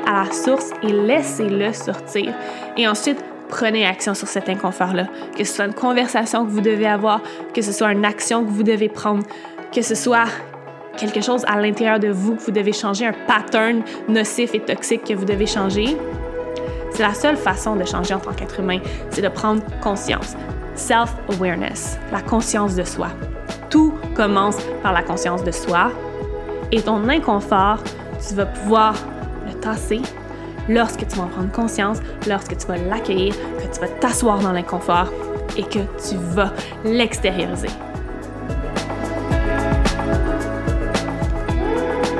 à la source et laissez-le sortir. Et ensuite, prenez action sur cet inconfort-là. Que ce soit une conversation que vous devez avoir, que ce soit une action que vous devez prendre, que ce soit quelque chose à l'intérieur de vous que vous devez changer, un pattern nocif et toxique que vous devez changer. C'est la seule façon de changer en tant qu'être humain, c'est de prendre conscience. Self-awareness, la conscience de soi. Tout commence par la conscience de soi et ton inconfort, tu vas pouvoir lorsque tu vas en prendre conscience, lorsque tu vas l'accueillir, que tu vas t'asseoir dans l'inconfort et que tu vas l'extérioriser.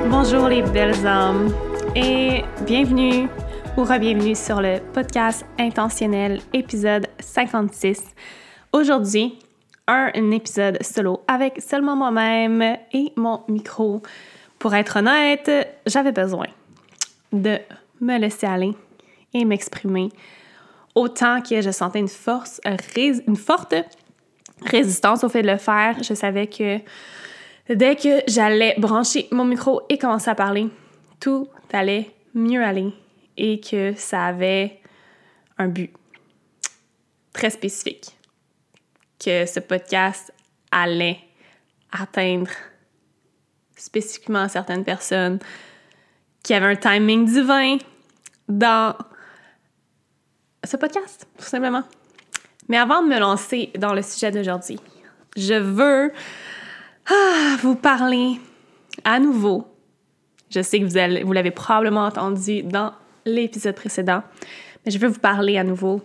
Bonjour les belles âmes et bienvenue ou re-bienvenue sur le podcast intentionnel épisode 56. Aujourd'hui, un, épisode solo avec seulement moi-même et mon micro. Pour être honnête, j'avais besoin de me laisser aller et m'exprimer autant que je sentais une force, une forte résistance au fait de le faire. Je savais que dès que j'allais brancher mon micro et commencer à parler, tout allait mieux aller et que ça avait un but très spécifique, que ce podcast allait atteindre spécifiquement certaines personnes qui avaient un timing divin dans ce podcast, tout simplement. Mais avant de me lancer dans le sujet d'aujourd'hui, je veux ah, vous parler à nouveau. Je sais que vous, vous l'avez probablement entendu dans l'épisode précédent, mais je veux vous parler à nouveau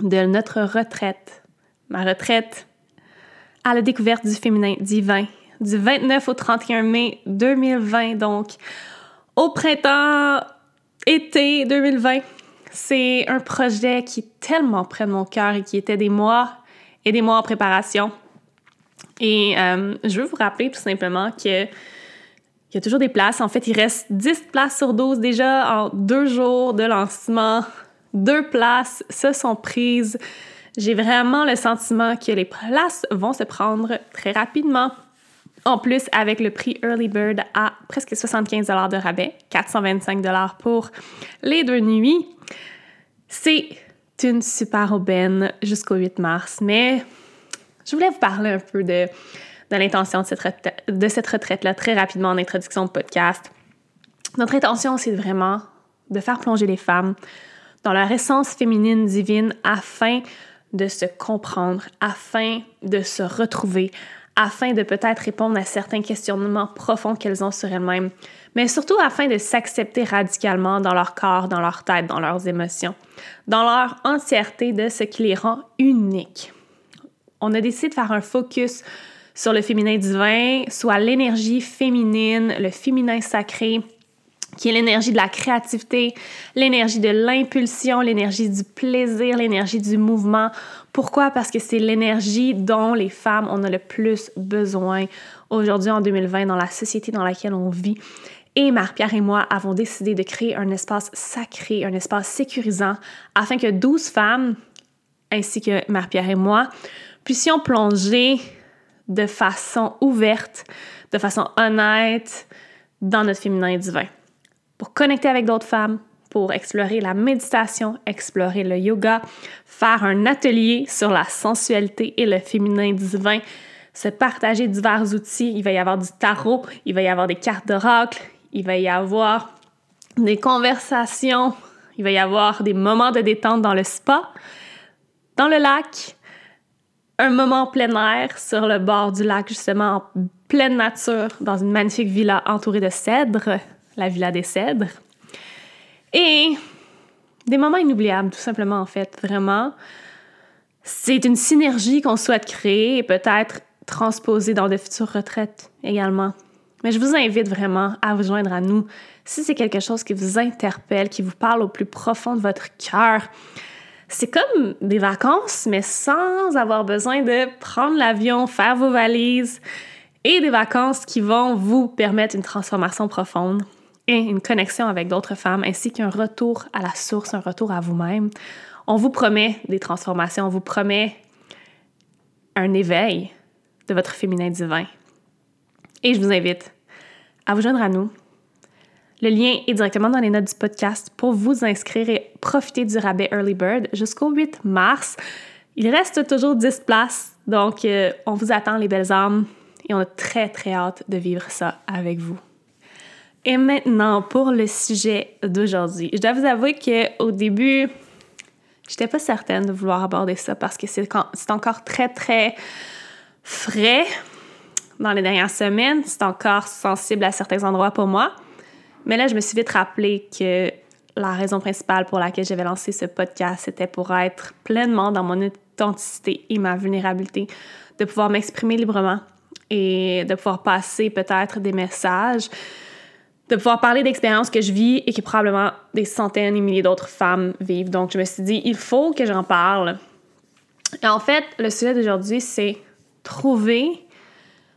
de notre retraite. Ma retraite à la découverte du féminin divin du 29 au 31 mai 2020, donc au printemps, été 2020. C'est un projet qui est tellement près de mon cœur et qui était des mois et des mois en préparation. Et euh, je veux vous rappeler tout simplement que il y a toujours des places. En fait, il reste 10 places sur 12 déjà en deux jours de lancement. Deux places se sont prises. J'ai vraiment le sentiment que les places vont se prendre très rapidement. En plus, avec le prix Early Bird à presque 75 de rabais, 425 pour les deux nuits, c'est une super aubaine jusqu'au 8 mars. Mais je voulais vous parler un peu de, l'intention de cette, retraite, retraite-là très rapidement en introduction de podcast. Notre intention, c'est vraiment de faire plonger les femmes dans leur essence féminine divine afin de se comprendre, afin de se retrouver, afin de peut-être répondre à certains questionnements profonds qu'elles ont sur elles-mêmes, mais surtout afin de s'accepter radicalement dans leur corps, dans leur tête, dans leurs émotions, dans leur entièreté de ce qui les rend uniques. On a décidé de faire un focus sur le féminin divin, soit l'énergie féminine, le féminin sacré, qui est l'énergie de la créativité, l'énergie de l'impulsion, l'énergie du plaisir, l'énergie du mouvement. Pourquoi? Parce que c'est l'énergie dont les femmes ont le plus besoin aujourd'hui en 2020 dans la société dans laquelle on vit. Et Marie-Pierre et moi avons décidé de créer un espace sacré, un espace sécurisant, afin que 12 femmes, ainsi que Marie-Pierre et moi, puissions plonger de façon ouverte, de façon honnête dans notre féminin divin. Pour connecter avec d'autres femmes, pour explorer la méditation, explorer le yoga, faire un atelier sur la sensualité et le féminin divin, se partager divers outils. Il va y avoir du tarot, il va y avoir des cartes d'oracle, il va y avoir des conversations, il va y avoir des moments de détente dans le spa, dans le lac, un moment plein air sur le bord du lac, justement en pleine nature, dans une magnifique villa entourée de cèdres, la villa des cèdres. Et des moments inoubliables, tout simplement, en fait, vraiment. C'est une synergie qu'on souhaite créer et peut-être transposer dans de futures retraites également. Mais je vous invite vraiment à vous joindre à nous si c'est quelque chose qui vous interpelle, qui vous parle au plus profond de votre cœur. C'est comme des vacances, mais sans avoir besoin de prendre l'avion, faire vos valises, et des vacances qui vont vous permettre une transformation profonde une connexion avec d'autres femmes, ainsi qu'un retour à la source, un retour à vous-même. On vous promet des transformations, on vous promet un éveil de votre féminin divin. Et je vous invite à vous joindre à nous. Le lien est directement dans les notes du podcast pour vous inscrire et profiter du rabais Early Bird jusqu'au 8 mars. Il reste toujours 10 places, donc euh, on vous attend les belles âmes et on a très très hâte de vivre ça avec vous. Et maintenant pour le sujet d'aujourd'hui. Je dois vous avouer qu'au début, j'étais pas certaine de vouloir aborder ça parce que c'est encore très très frais dans les dernières semaines. C'est encore sensible à certains endroits pour moi. Mais là, je me suis vite rappelé que la raison principale pour laquelle j'avais lancé ce podcast, c'était pour être pleinement dans mon authenticité et ma vulnérabilité, de pouvoir m'exprimer librement et de pouvoir passer peut-être des messages, de pouvoir parler d'expériences que je vis et que probablement des centaines et milliers d'autres femmes vivent. Donc, je me suis dit, il faut que j'en parle. Et en fait, le sujet d'aujourd'hui, c'est trouver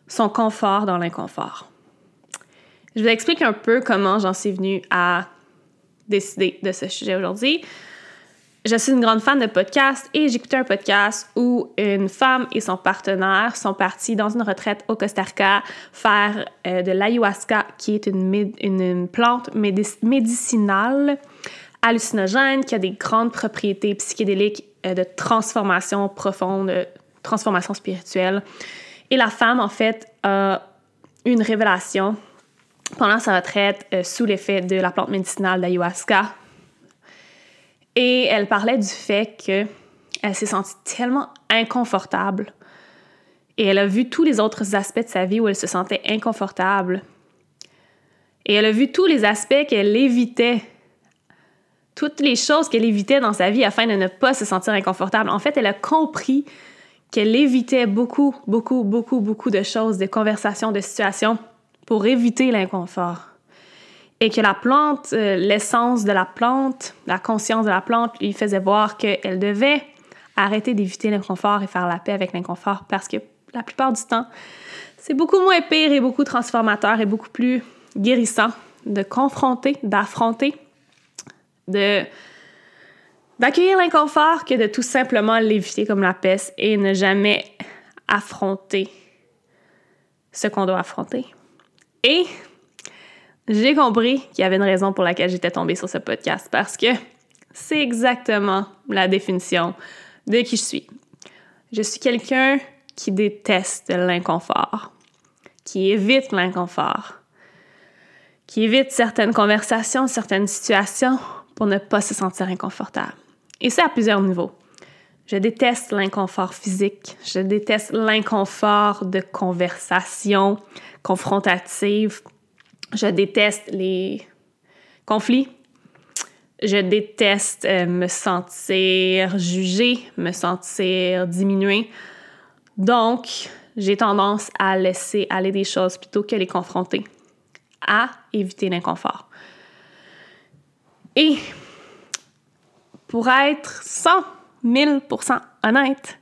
son confort dans l'inconfort. Je vous explique un peu comment j'en suis venue à décider de ce sujet aujourd'hui. Je suis une grande fan de podcasts et j'écoutais un podcast où une femme et son partenaire sont partis dans une retraite au Costa Rica faire euh, de l'ayahuasca, qui est une, plante médicinale hallucinogène qui a des grandes propriétés psychédéliques euh, de transformation profonde, transformation spirituelle. Et la femme, en fait, a une révélation pendant sa retraite euh, sous l'effet de la plante médicinale d'ayahuasca. Et elle parlait du fait qu'elle s'est sentie tellement inconfortable et elle a vu tous les autres aspects de sa vie où elle se sentait inconfortable. Et elle a vu tous les aspects qu'elle évitait, toutes les choses qu'elle évitait dans sa vie afin de ne pas se sentir inconfortable. En fait, elle a compris qu'elle évitait beaucoup, beaucoup, beaucoup, beaucoup de choses, de conversations, de situations pour éviter l'inconfort. Et que la plante, euh, l'essence de la plante, la conscience de la plante lui faisait voir qu'elle devait arrêter d'éviter l'inconfort et faire la paix avec l'inconfort parce que la plupart du temps, c'est beaucoup moins pire et beaucoup transformateur et beaucoup plus guérissant de confronter, d'affronter, de d'accueillir l'inconfort que de tout simplement l'éviter comme la peste et ne jamais affronter ce qu'on doit affronter. Et j'ai compris qu'il y avait une raison pour laquelle j'étais tombée sur ce podcast parce que c'est exactement la définition de qui je suis. Je suis quelqu'un qui déteste l'inconfort, qui évite l'inconfort, qui évite certaines conversations, certaines situations pour ne pas se sentir inconfortable. Et c'est à plusieurs niveaux. Je déteste l'inconfort physique, je déteste l'inconfort de conversation confrontative, je déteste les conflits, je déteste euh, me sentir jugée, me sentir diminuée. Donc, j'ai tendance à laisser aller des choses plutôt que les confronter, à éviter l'inconfort. Et pour être 100 000% honnête,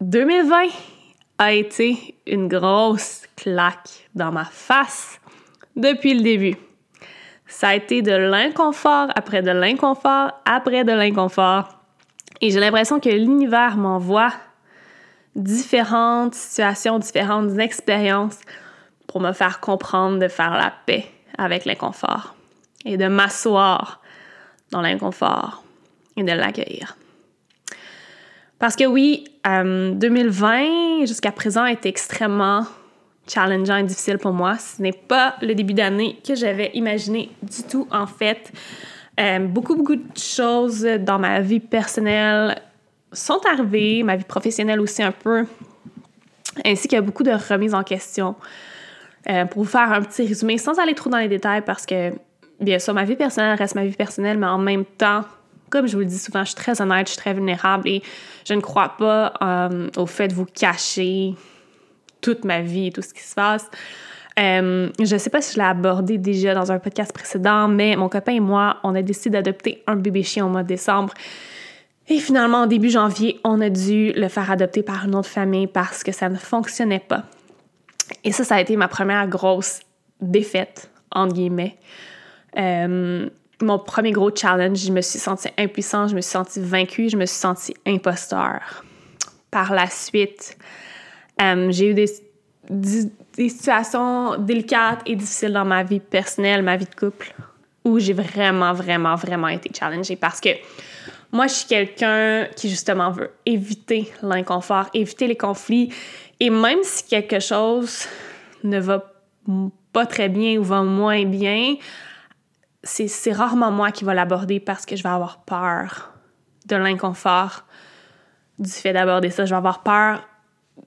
2020 a été une grosse claque dans ma face depuis le début. Ça a été de l'inconfort après de l'inconfort après de l'inconfort. Et j'ai l'impression que l'univers m'envoie différentes situations, différentes expériences pour me faire comprendre de faire la paix avec l'inconfort et de m'asseoir dans l'inconfort et de l'accueillir. Parce que oui, 2020 euh, jusqu'à présent été extrêmement challengeant et difficile pour moi. Ce n'est pas le début d'année que j'avais imaginé du tout, en fait. Euh, beaucoup, beaucoup de choses dans ma vie personnelle sont arrivées, ma vie professionnelle aussi un peu, ainsi qu'il y a beaucoup de remises en question. Euh, pour vous faire un petit résumé, sans aller trop dans les détails, parce que bien sûr, ma vie personnelle reste ma vie personnelle, mais en même temps, comme je vous le dis souvent, je suis très honnête, je suis très vulnérable et je ne crois pas euh, au fait de vous cacher toute ma vie tout ce qui se passe. Euh, je ne sais pas si je l'ai abordé déjà dans un podcast précédent, mais mon copain et moi, on a décidé d'adopter un bébé chien au mois de décembre. Et finalement, début janvier, on a dû le faire adopter par une autre famille parce que ça ne fonctionnait pas. Et ça, ça a été ma première grosse défaite, entre guillemets. Euh, mon premier gros challenge, je me suis sentie impuissante, je me suis sentie vaincue, je me suis sentie imposteur. Par la suite, euh, j'ai eu des situations délicates et difficiles dans ma vie personnelle, ma vie de couple, où j'ai vraiment, vraiment, vraiment été challengée parce que moi, je suis quelqu'un qui justement veut éviter l'inconfort, éviter les conflits. Et même si quelque chose ne va pas très bien ou va moins bien, c'est rarement moi qui va l'aborder parce que je vais avoir peur de l'inconfort du fait d'aborder ça. Je vais avoir peur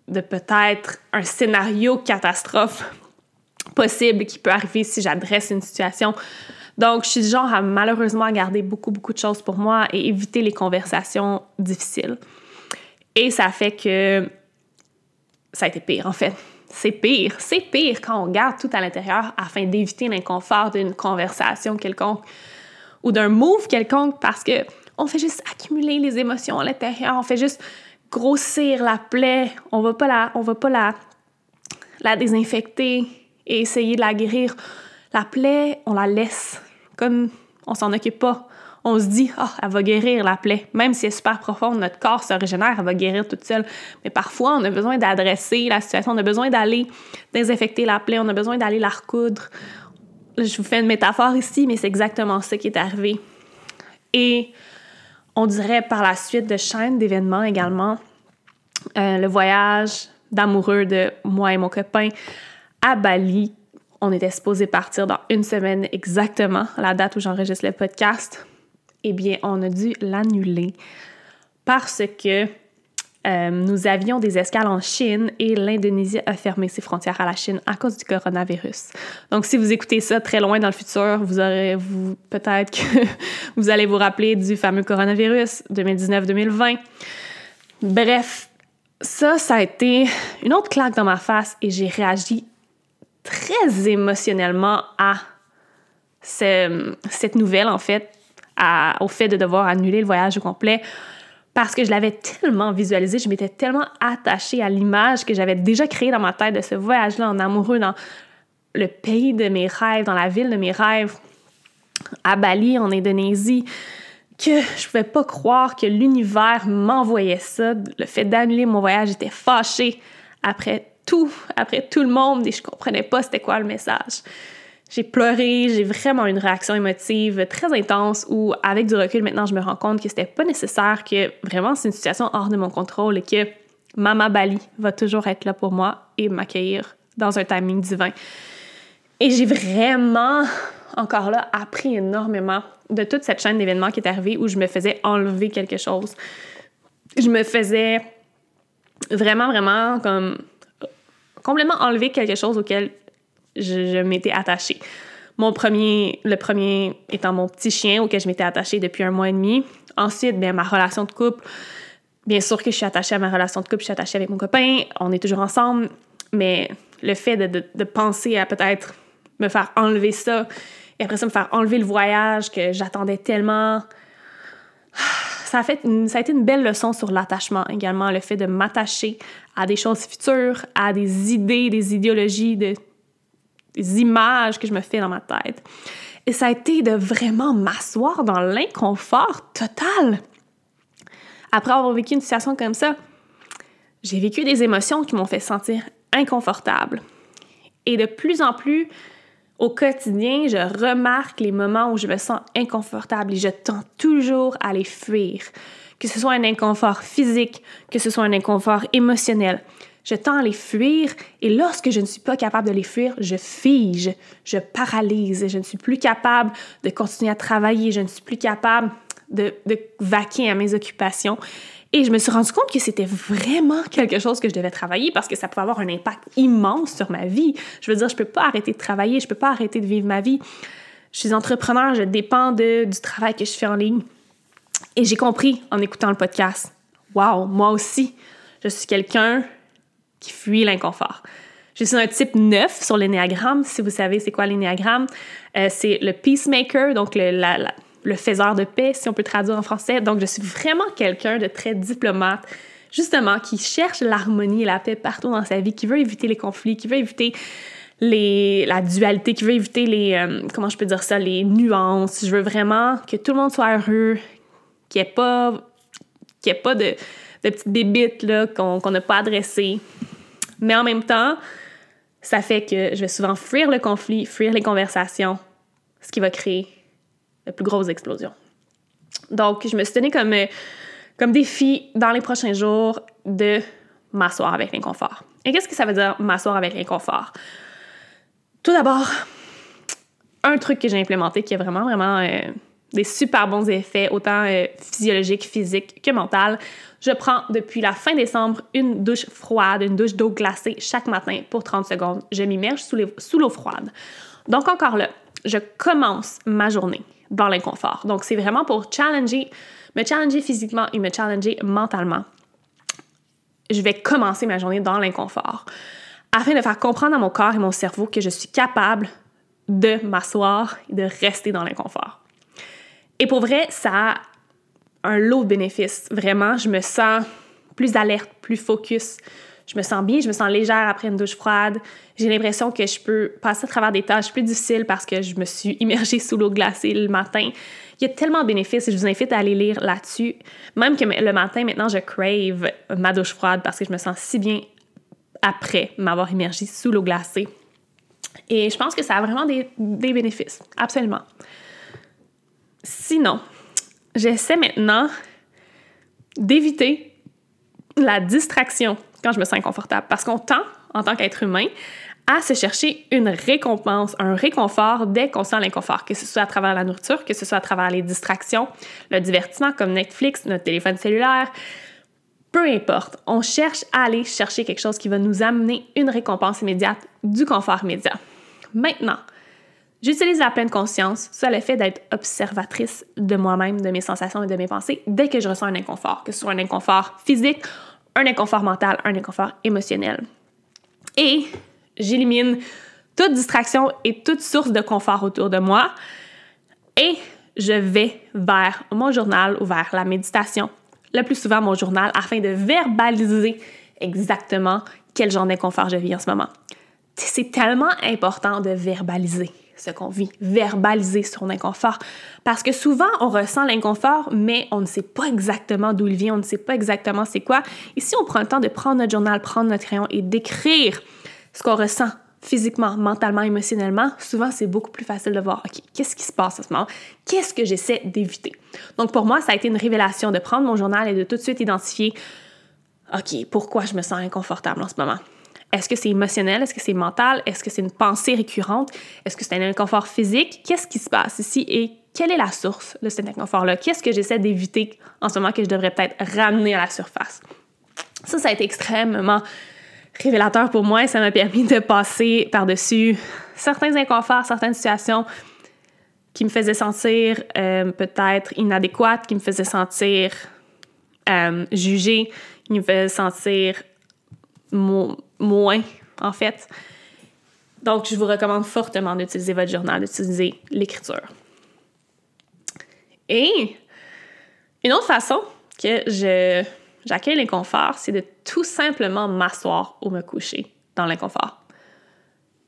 de peut-être un scénario catastrophe possible qui peut arriver si j'adresse une situation. Donc, je suis du genre à malheureusement garder beaucoup, beaucoup de choses pour moi et éviter les conversations difficiles. Et ça fait que ça a été pire, en fait. C'est pire. C'est pire quand on garde tout à l'intérieur afin d'éviter l'inconfort d'une conversation quelconque ou d'un move quelconque parce que on fait juste accumuler les émotions à l'intérieur. On fait juste grossir la plaie. On va pas la, on va pas la, la désinfecter et essayer de la guérir. La plaie, on la laisse. Comme on s'en occupe pas. On se dit, ah, elle va guérir la plaie. Même si elle est super profonde, notre corps se régénère, elle va guérir toute seule. Mais parfois, on a besoin d'adresser la situation, on a besoin d'aller désinfecter la plaie, on a besoin d'aller la recoudre. Je vous fais une métaphore ici, mais c'est exactement ça qui est arrivé. Et on dirait par la suite de chaîne d'événements également. Euh, le voyage d'amoureux de moi et mon copain à Bali. On était supposé partir dans une semaine exactement, à la date où j'enregistre le podcast. Eh bien, on a dû l'annuler parce que euh, nous avions des escales en Chine et l'Indonésie a fermé ses frontières à la Chine à cause du coronavirus. Donc, si vous écoutez ça très loin dans le futur, vous aurez, vous, peut-être que vous allez vous rappeler du fameux coronavirus 2019-2020. Bref, ça, ça a été une autre claque dans ma face et j'ai réagi très émotionnellement à cette nouvelle, en fait, au fait de devoir annuler le voyage au complet parce que je l'avais tellement visualisé, je m'étais tellement attachée à l'image que j'avais déjà créée dans ma tête de ce voyage-là en amoureux dans le pays de mes rêves, dans la ville de mes rêves, à Bali, en Indonésie, que je pouvais pas croire que l'univers m'envoyait ça. Le fait d'annuler mon voyage, j'étais fâchée après tout, après tout le monde et je comprenais pas c'était quoi le message. J'ai pleuré, j'ai vraiment une réaction émotive très intense où, avec du recul, maintenant, je me rends compte que c'était pas nécessaire, que vraiment c'est une situation hors de mon contrôle et que Mama Bali va toujours être là pour moi et m'accueillir dans un timing divin. Et j'ai vraiment, encore là, appris énormément de toute cette chaîne d'événements qui est arrivée où je me faisais enlever quelque chose. Je me faisais vraiment, vraiment comme complètement enlever quelque chose auquel je, m'étais attachée. Mon premier, le premier étant mon petit chien auquel je m'étais attachée depuis un mois et demi. Ensuite, bien, ma relation de couple. Bien sûr que je suis attachée à ma relation de couple, je suis attachée avec mon copain, on est toujours ensemble, mais le fait de, penser à peut-être me faire enlever ça, et après ça me faire enlever le voyage que j'attendais tellement, ça a, fait ça a été une belle leçon sur l'attachement également, le fait de m'attacher à des choses futures, à des idées, des idéologies, images que je me fais dans ma tête. Et ça a été de vraiment m'asseoir dans l'inconfort total. Après avoir vécu une situation comme ça, j'ai vécu des émotions qui m'ont fait sentir inconfortable. Et de plus en plus, au quotidien, je remarque les moments où je me sens inconfortable et je tends toujours à les fuir. Que ce soit un inconfort physique, que ce soit un inconfort émotionnel je tends à les fuir et lorsque je ne suis pas capable de les fuir, je fige, je paralyse, je ne suis plus capable de continuer à travailler, je ne suis plus capable de, de vaquer à mes occupations. Et je me suis rendu compte que c'était vraiment quelque chose que je devais travailler parce que ça pouvait avoir un impact immense sur ma vie. Je veux dire, je peux pas arrêter de travailler, je peux pas arrêter de vivre ma vie. Je suis entrepreneur, je dépends de, du travail que je fais en ligne. Et j'ai compris en écoutant le podcast. Wow, moi aussi, je suis quelqu'un qui fuit l'inconfort. Je suis un type 9 sur l'énéagramme. Si vous savez c'est quoi l'énéagramme, euh, c'est le peacemaker, donc le, le faiseur de paix, si on peut traduire en français. Donc, je suis vraiment quelqu'un de très diplomate, justement, qui cherche l'harmonie et la paix partout dans sa vie, qui veut éviter les conflits, qui veut éviter la dualité, qui veut éviter les, euh, comment je peux dire ça, les nuances. Je veux vraiment que tout le monde soit heureux, qu'il n'y ait pas, ait pas de, de petites bébites qu'on n'a pas adressées. Mais en même temps, ça fait que je vais souvent fuir le conflit, fuir les conversations, ce qui va créer la plus grosse explosion. Donc, je me suis donné comme, euh, comme défi dans les prochains jours de m'asseoir avec l'inconfort. Et qu'est-ce que ça veut dire m'asseoir avec l'inconfort? Tout d'abord, un truc que j'ai implémenté qui a vraiment, vraiment euh, des super bons effets, autant euh, physiologiques, physiques que mentaux. Je prends depuis la fin décembre une douche froide, une douche d'eau glacée chaque matin pour 30 secondes. Je m'immerge sous, l'eau froide. Donc encore là, je commence ma journée dans l'inconfort. Donc c'est vraiment pour me challenger physiquement et me challenger mentalement. Je vais commencer ma journée dans l'inconfort afin de faire comprendre à mon corps et mon cerveau que je suis capable de m'asseoir et de rester dans l'inconfort. Et pour vrai, ça a un lot de bénéfices. Vraiment, je me sens plus alerte, plus focus. Je me sens bien, je me sens légère après une douche froide. J'ai l'impression que je peux passer à travers des tâches plus difficiles parce que je me suis immergée sous l'eau glacée le matin. Il y a tellement de bénéfices et je vous invite à aller lire là-dessus. Même que le matin, maintenant, je crave ma douche froide parce que je me sens si bien après m'avoir immergée sous l'eau glacée. Et je pense que ça a vraiment des, des bénéfices, absolument. Sinon, j'essaie maintenant d'éviter la distraction quand je me sens inconfortable parce qu'on tend, en tant qu'être humain, à se chercher une récompense, un réconfort dès qu'on sent l'inconfort, que ce soit à travers la nourriture, que ce soit à travers les distractions, le divertissement comme Netflix, notre téléphone cellulaire, peu importe, on cherche à aller chercher quelque chose qui va nous amener une récompense immédiate, du confort immédiat. Maintenant, j'utilise la pleine conscience sur le fait d'être observatrice de moi-même, de mes sensations et de mes pensées dès que je ressens un inconfort, que ce soit un inconfort physique, un inconfort mental, un inconfort émotionnel. Et j'élimine toute distraction et toute source de confort autour de moi et je vais vers mon journal ou vers la méditation, le plus souvent mon journal, afin de verbaliser exactement quel genre d'inconfort je vis en ce moment. C'est tellement important de verbaliser ce qu'on vit, verbaliser son inconfort. Parce que souvent, on ressent l'inconfort, mais on ne sait pas exactement d'où il vient, on ne sait pas exactement c'est quoi. Et si on prend le temps de prendre notre journal, prendre notre crayon et d'écrire ce qu'on ressent physiquement, mentalement, émotionnellement, souvent c'est beaucoup plus facile de voir, OK, qu'est-ce qui se passe à ce moment? Qu'est-ce que j'essaie d'éviter? Donc pour moi, ça a été une révélation de prendre mon journal et de tout de suite identifier, OK, pourquoi je me sens inconfortable en ce moment? Est-ce que c'est émotionnel? Est-ce que c'est mental? Est-ce que c'est une pensée récurrente? Est-ce que c'est un inconfort physique? Qu'est-ce qui se passe ici? Et quelle est la source de cet inconfort-là? Qu'est-ce que j'essaie d'éviter en ce moment que je devrais peut-être ramener à la surface? Ça, ça a été extrêmement révélateur pour moi et ça m'a permis de passer par-dessus certains inconforts, certaines situations qui me faisaient sentir euh, peut-être inadéquates, qui me faisaient sentir euh, jugée, qui me faisaient sentir moins, en fait. Donc, je vous recommande fortement d'utiliser votre journal, d'utiliser l'écriture. Et une autre façon que j'accueille l'inconfort, c'est de tout simplement m'asseoir ou me coucher dans l'inconfort,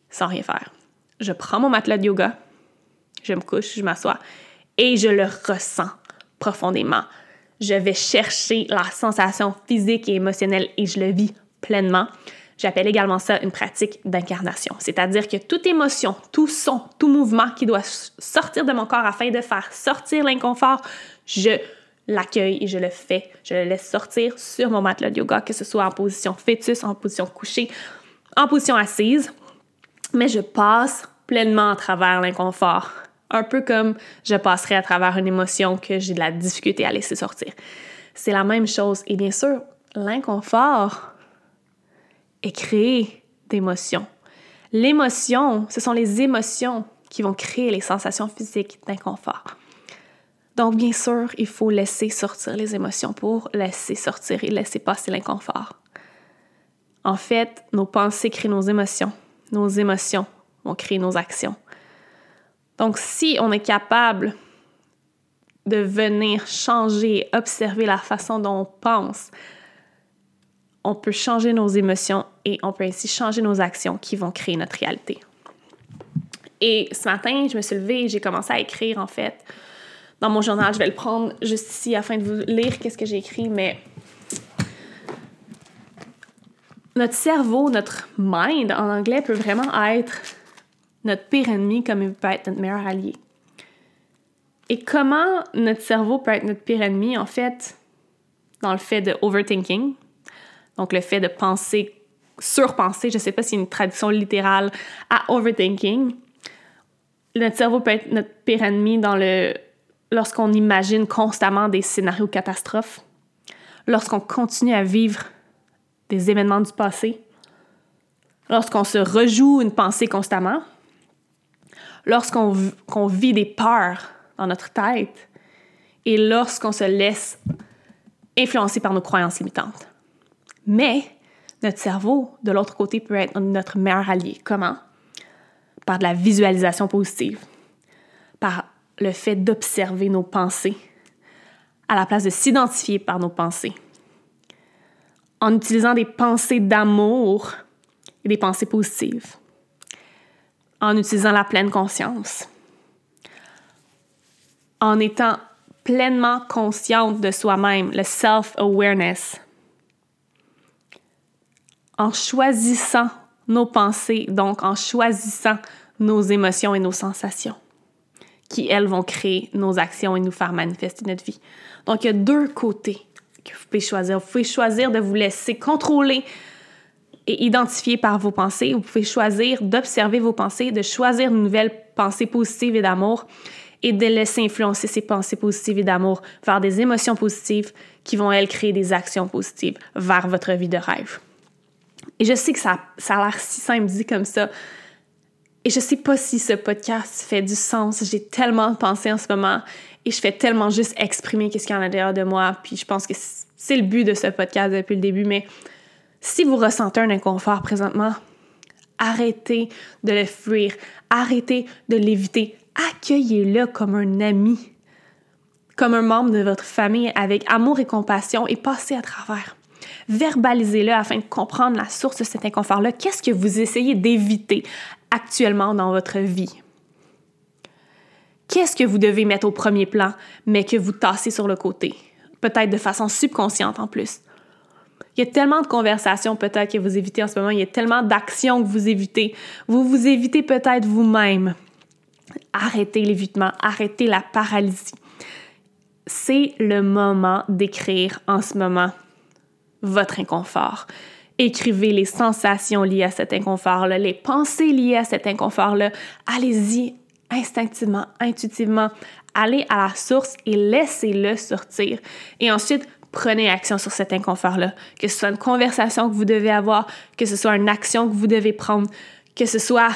sans rien faire. Je prends mon matelas de yoga, je me couche, je m'assois et je le ressens profondément. Je vais chercher la sensation physique et émotionnelle et je le vis pleinement. J'appelle également ça une pratique d'incarnation, c'est-à-dire que toute émotion, tout son, tout mouvement qui doit sortir de mon corps afin de faire sortir l'inconfort, je l'accueille et je le fais. Je le laisse sortir sur mon matelas de yoga, que ce soit en position fœtus, en position couchée, en position assise. Mais je passe pleinement à travers l'inconfort. Un peu comme je passerais à travers une émotion que j'ai de la difficulté à laisser sortir. C'est la même chose. Et bien sûr, l'inconfort est créé d'émotions. L'émotion, ce sont les émotions qui vont créer les sensations physiques d'inconfort. Donc, bien sûr, il faut laisser sortir les émotions pour laisser sortir et laisser passer l'inconfort. En fait, nos pensées créent nos émotions. Nos émotions vont créer nos actions. Donc, si on est capable de venir changer, observer la façon dont on pense, on peut changer nos émotions et on peut ainsi changer nos actions qui vont créer notre réalité. Et ce matin, je me suis levée et j'ai commencé à écrire en fait dans mon journal. Je vais le prendre juste ici afin de vous lire qu'est-ce que j'ai écrit, mais notre cerveau, notre mind en anglais peut vraiment être notre pire ennemi comme il peut être notre meilleur allié. Et comment notre cerveau peut être notre pire ennemi, en fait, dans le fait de overthinking, donc le fait de penser, surpenser, je ne sais pas a une traduction littérale à overthinking. Notre cerveau peut être notre pire ennemi dans le lorsqu'on imagine constamment des scénarios catastrophes, lorsqu'on continue à vivre des événements du passé, lorsqu'on se rejoue une pensée constamment, lorsqu'on vit des peurs dans notre tête et lorsqu'on se laisse influencer par nos croyances limitantes. Mais notre cerveau, de l'autre côté, peut être notre meilleur allié. Comment? Par de la visualisation positive, par le fait d'observer nos pensées, à la place de s'identifier par nos pensées, en utilisant des pensées d'amour et des pensées positives, en utilisant la pleine conscience, en étant pleinement consciente de soi-même, le self-awareness, en choisissant nos pensées, donc en choisissant nos émotions et nos sensations, qui, elles, vont créer nos actions et nous faire manifester notre vie. Donc, il y a deux côtés que vous pouvez choisir. Vous pouvez choisir de vous laisser contrôler et identifier par vos pensées. Vous pouvez choisir d'observer vos pensées, de choisir une nouvelle pensée positive et d'amour et de laisser influencer ces pensées positives et d'amour vers des émotions positives qui vont, elles, créer des actions positives vers votre vie de rêve. Et je sais que ça, ça a l'air si simple dit comme ça. Et je sais pas si ce podcast fait du sens. J'ai tellement pensé en ce moment et je fais tellement juste exprimer qu'est-ce qu'il y a à l'intérieur de moi. Puis je pense que c'est le but de ce podcast depuis le début. Mais si vous ressentez un inconfort présentement, arrêtez de le fuir. Arrêtez de l'éviter accueillez-le comme un ami, comme un membre de votre famille avec amour et compassion et passez à travers. Verbalisez-le afin de comprendre la source de cet inconfort-là. Qu'est-ce que vous essayez d'éviter actuellement dans votre vie? Qu'est-ce que vous devez mettre au premier plan, mais que vous tassez sur le côté? Peut-être de façon subconsciente en plus. Il y a tellement de conversations peut-être que vous évitez en ce moment, il y a tellement d'actions que vous évitez. Vous vous évitez peut-être vous-même. Arrêtez l'évitement, arrêtez la paralysie. C'est le moment d'écrire en ce moment votre inconfort. Écrivez les sensations liées à cet inconfort-là, les pensées liées à cet inconfort-là. Allez-y instinctivement, intuitivement. Allez à la source et laissez-le sortir. Et ensuite, prenez action sur cet inconfort-là. Que ce soit une conversation que vous devez avoir, que ce soit une action que vous devez prendre, que ce soit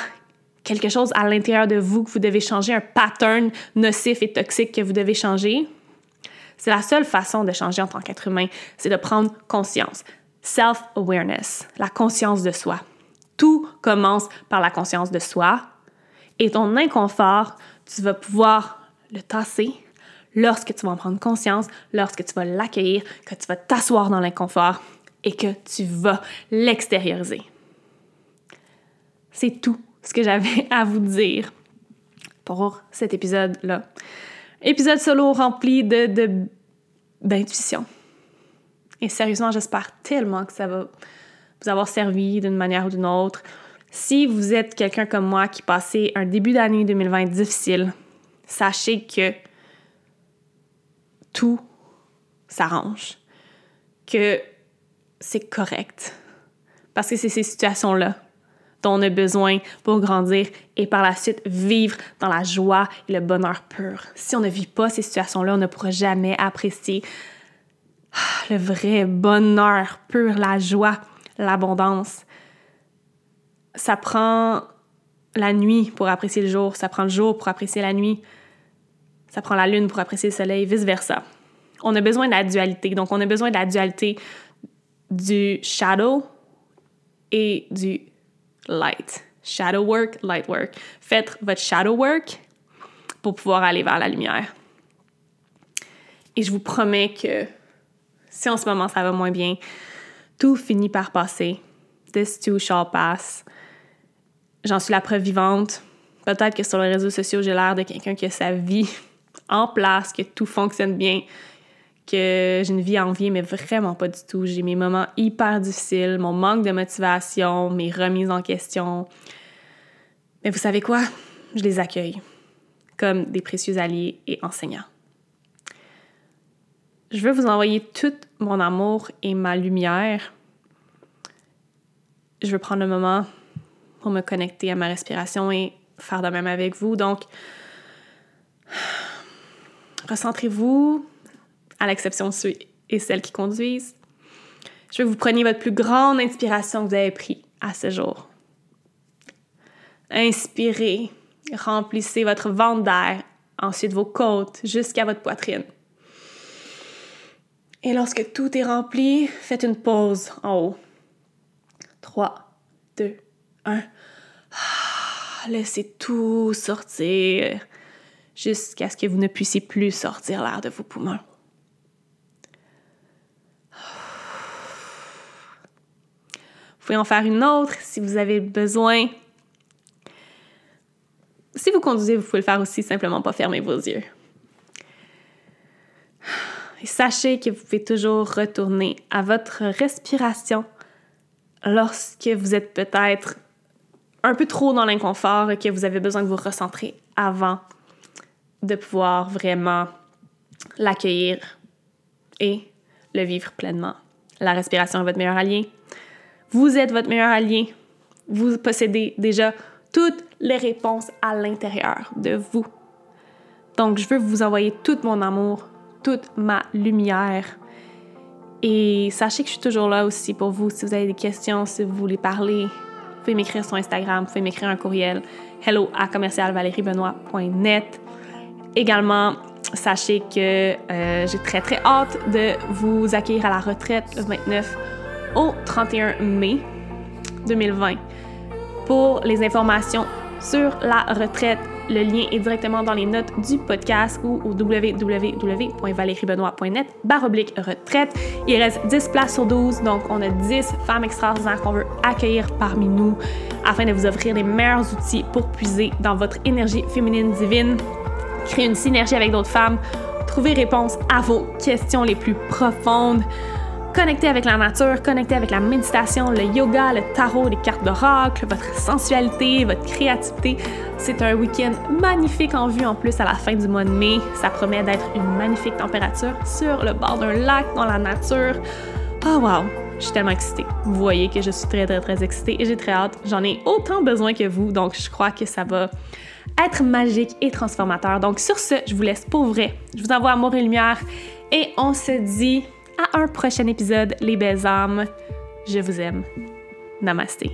quelque chose à l'intérieur de vous que vous devez changer, un pattern nocif et toxique que vous devez changer, c'est la seule façon de changer en tant qu'être humain, c'est de prendre conscience. Self-awareness, la conscience de soi. Tout commence par la conscience de soi et ton inconfort, tu vas pouvoir le tasser lorsque tu vas en prendre conscience, lorsque tu vas l'accueillir, que tu vas t'asseoir dans l'inconfort et que tu vas l'extérioriser. C'est tout ce que j'avais à vous dire pour cet épisode-là. Épisode solo rempli de, d'intuition. Et sérieusement, j'espère tellement que ça va vous avoir servi d'une manière ou d'une autre. Si vous êtes quelqu'un comme moi qui passait un début d'année 2020 difficile, sachez que tout s'arrange, que c'est correct. Parce que c'est ces situations-là on a besoin pour grandir et par la suite vivre dans la joie et le bonheur pur. Si on ne vit pas ces situations-là, on ne pourra jamais apprécier le vrai bonheur pur, la joie, l'abondance. Ça prend la nuit pour apprécier le jour, ça prend le jour pour apprécier la nuit, ça prend la lune pour apprécier le soleil, vice-versa. On a besoin de la dualité. Donc, on a besoin de la dualité du shadow et du light. Shadow work, light work. Faites votre shadow work pour pouvoir aller vers la lumière. Et je vous promets que si en ce moment ça va moins bien, tout finit par passer. This too shall pass. J'en suis la preuve vivante. Peut-être que sur les réseaux sociaux, j'ai l'air de quelqu'un qui a sa vie en place, que tout fonctionne bien, que j'ai une vie à envier, mais vraiment pas du tout. J'ai mes moments hyper difficiles, mon manque de motivation, mes remises en question. Mais vous savez quoi? Je les accueille comme des précieux alliés et enseignants. Je veux vous envoyer tout mon amour et ma lumière. Je veux prendre le moment pour me connecter à ma respiration et faire de même avec vous. Donc, recentrez-vous, à l'exception de et celles qui conduisent. Je veux que vous preniez votre plus grande inspiration que vous avez prise à ce jour. Inspirez, remplissez votre ventre d'air, ensuite vos côtes jusqu'à votre poitrine. Et lorsque tout est rempli, faites une pause en haut. 3, 2, 1. Laissez tout sortir jusqu'à ce que vous ne puissiez plus sortir l'air de vos poumons. Vous pouvez en faire une autre si vous avez besoin. Si vous conduisez, vous pouvez le faire aussi simplement pas fermer vos yeux. Et sachez que vous pouvez toujours retourner à votre respiration lorsque vous êtes peut-être un peu trop dans l'inconfort et que vous avez besoin de vous recentrer avant de pouvoir vraiment l'accueillir et le vivre pleinement. La respiration est votre meilleur allié. Vous êtes votre meilleur allié. Vous possédez déjà toutes les réponses à l'intérieur de vous. Donc, je veux vous envoyer tout mon amour, toute ma lumière. Et sachez que je suis toujours là aussi pour vous. Si vous avez des questions, si vous voulez parler, vous pouvez m'écrire sur Instagram, vous pouvez m'écrire un courriel hello à commercialvaleriebenoit.net. Également, sachez que euh, j'ai très très hâte de vous accueillir à la retraite le 29 au 31 mai 2020. Pour les informations sur la retraite, le lien est directement dans les notes du podcast ou au www.valeriebenoit.net baroblique retraite. Il reste 10 places sur 12, donc on a 10 femmes extraordinaires qu'on veut accueillir parmi nous afin de vous offrir les meilleurs outils pour puiser dans votre énergie féminine divine créer une synergie avec d'autres femmes, trouver réponse à vos questions les plus profondes, connecter avec la nature, connecter avec la méditation, le yoga, le tarot, les cartes d'oracle, votre sensualité, votre créativité. C'est un week-end magnifique en vue en plus à la fin du mois de mai. Ça promet d'être une magnifique température sur le bord d'un lac dans la nature. Oh wow! Je suis tellement excitée. Vous voyez que je suis très, très, très excitée et j'ai très hâte. J'en ai autant besoin que vous, donc je crois que ça va être magique et transformateur. Donc sur ce, je vous laisse pour vrai. Je vous envoie amour et lumière et on se dit à un prochain épisode, les belles âmes. Je vous aime. Namasté.